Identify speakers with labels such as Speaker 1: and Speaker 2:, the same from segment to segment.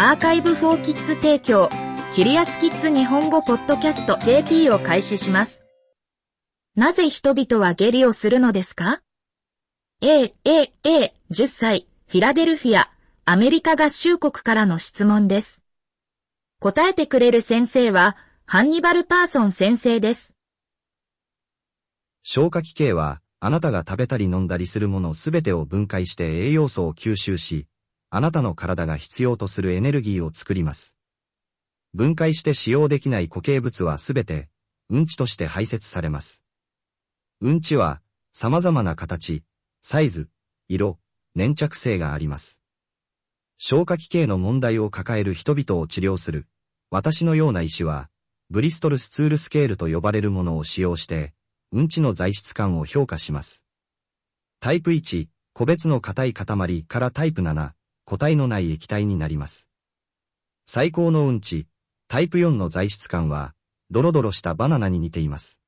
Speaker 1: アーカイブフォーキッズ提供、キリアスキッズ日本語ポッドキャスト JP を開始します。なぜ人々は下痢をするのですか ?A、A、A、10歳、フィラデルフィア、アメリカ合衆国からの質問です。答えてくれる先生は、ハンニバル・パーソン先生です。
Speaker 2: 消化器系は、あなたが食べたり飲んだりするものすべてを分解して栄養素を吸収し、あなたの体が必要とするエネルギーを作ります。分解して使用できない固形物はすべて、うんちとして排泄されます。うんちは、様々な形、サイズ、色、粘着性があります。消化器系の問題を抱える人々を治療する、私のような医師は、ブリストルスツールスケールと呼ばれるものを使用して、うんちの材質感を評価します。タイプ1、個別の硬い塊からタイプ7、固体のない液体になります。最高のうんち、タイプ4の材質感は、ドロドロしたバナナに似ています。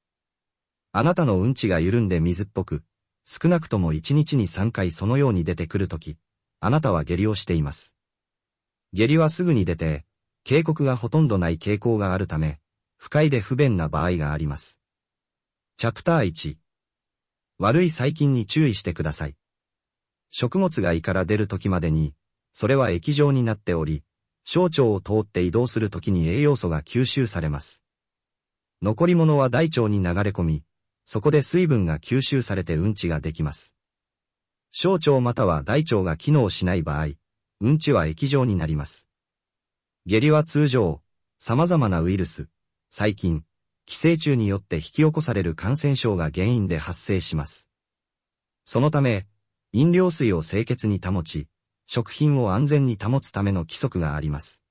Speaker 2: あなたのうんちが緩んで水っぽく、少なくとも1日に3回そのように出てくるとき、あなたは下痢をしています。下痢はすぐに出て、警告がほとんどない傾向があるため、不快で不便な場合があります。チャプター1悪い細菌に注意してください。食物が胃から出る時までに、それは液状になっており、小腸を通って移動するときに栄養素が吸収されます。残り物は大腸に流れ込み、そこで水分が吸収されてうんちができます。小腸または大腸が機能しない場合、うんちは液状になります。下痢は通常、様々なウイルス、細菌、寄生虫によって引き起こされる感染症が原因で発生します。そのため、飲料水を清潔に保ち、食品を安全に保つための規則があります。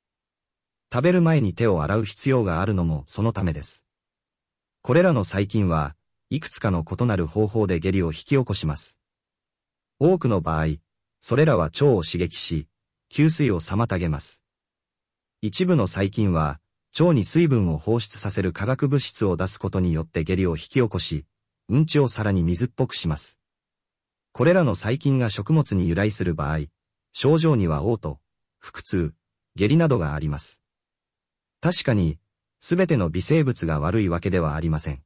Speaker 2: 食べる前に手を洗う必要があるのもそのためです。これらの細菌は、いくつかの異なる方法で下痢を引き起こします。多くの場合、それらは腸を刺激し、吸水を妨げます。一部の細菌は、腸に水分を放出させる化学物質を出すことによって下痢を引き起こし、うんちをさらに水っぽくします。これらの細菌が食物に由来する場合、症状には嘔吐、腹痛、下痢などがあります。確かに、すべての微生物が悪いわけではありません。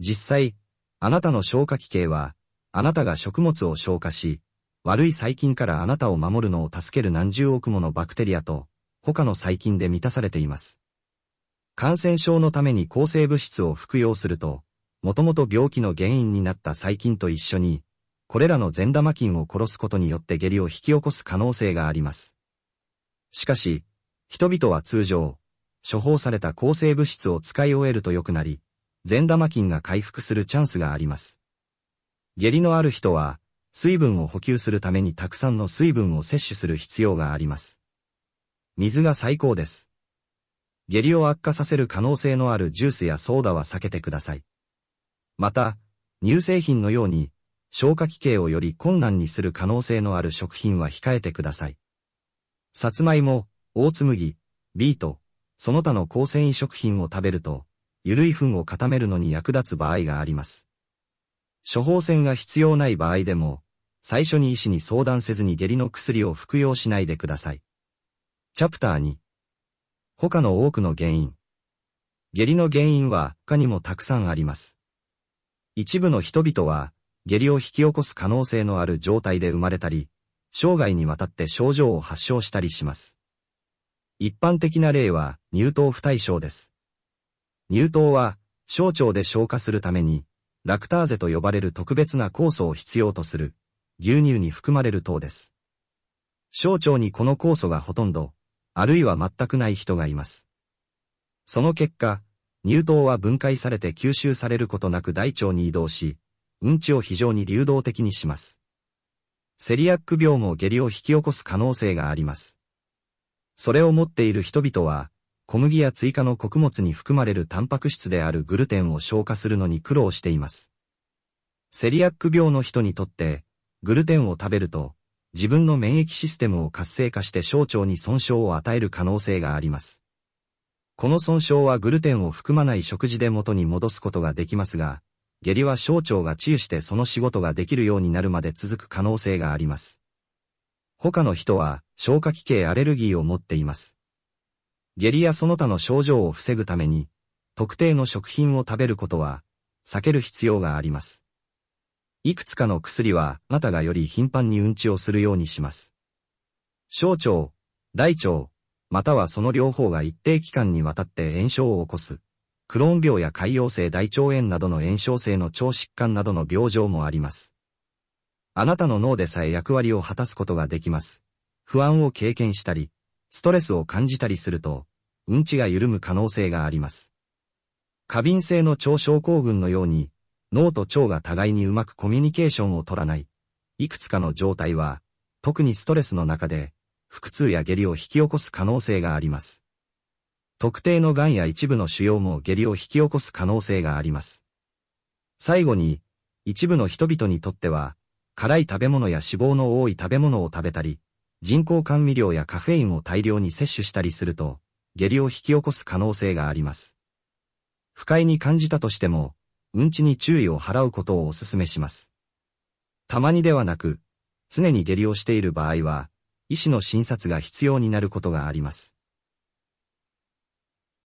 Speaker 2: 実際、あなたの消化器系は、あなたが食物を消化し、悪い細菌からあなたを守るのを助ける何十億ものバクテリアと、他の細菌で満たされています。感染症のために抗生物質を服用すると、もともと病気の原因になった細菌と一緒に、これらの善玉菌を殺すことによって下痢を引き起こす可能性があります。しかし、人々は通常、処方された抗生物質を使い終えると良くなり、善玉菌が回復するチャンスがあります。下痢のある人は、水分を補給するためにたくさんの水分を摂取する必要があります。水が最高です。下痢を悪化させる可能性のあるジュースやソーダは避けてください。また、乳製品のように消化器系をより困難にする可能性のある食品は控えてください。さつまいも、オーツ麦、ビート、その他の高繊維食品を食べると、ゆるい糞を固めるのに役立つ場合があります。処方箋が必要ない場合でも、最初に医師に相談せずに下痢の薬を服用しないでください。チャプター2他の多くの原因下痢の原因は他にもたくさんあります。一部の人々は、下痢を引き起こす可能性のある状態で生まれたり、生涯にわたって症状を発症したりします。一般的な例は乳糖不対症です。乳糖は小腸で消化するために、ラクターゼと呼ばれる特別な酵素を必要とする牛乳に含まれる糖です。小腸にこの酵素がほとんど、あるいは全くない人がいます。その結果、乳糖は分解されて吸収されることなく大腸に移動し、うんちを非常に流動的にします。セリアック病も下痢を引き起こす可能性があります。それを持っている人々は、小麦や追加の穀物に含まれるタンパク質であるグルテンを消化するのに苦労しています。セリアック病の人にとって、グルテンを食べると、自分の免疫システムを活性化して小腸に損傷を与える可能性があります。この損傷はグルテンを含まない食事で元に戻すことができますが、下痢は小腸が治癒してその仕事ができるようになるまで続く可能性があります。他の人は消化器系アレルギーを持っています。下痢やその他の症状を防ぐために、特定の食品を食べることは避ける必要があります。いくつかの薬はあなたがより頻繁にうんちをするようにします。小腸、大腸、またはその両方が一定期間にわたって炎症を起こす。クローン病や潰瘍性大腸炎などの炎症性の腸疾患などの病状もあります。あなたの脳でさえ役割を果たすことができます。不安を経験したり、ストレスを感じたりすると、うんちが緩む可能性があります。過敏性の腸症候群のように、脳と腸が互いにうまくコミュニケーションを取らない、いくつかの状態は、特にストレスの中で、腹痛や下痢を引き起こす可能性があります。特定の癌や一部の腫瘍も下痢を引き起こす可能性があります。最後に、一部の人々にとっては、辛い食べ物や脂肪の多い食べ物を食べたり、人工甘味料やカフェインを大量に摂取したりすると、下痢を引き起こす可能性があります。不快に感じたとしても、うんちに注意を払うことをお勧めします。たまにではなく、常に下痢をしている場合は、医師の診察が必要になることがあります。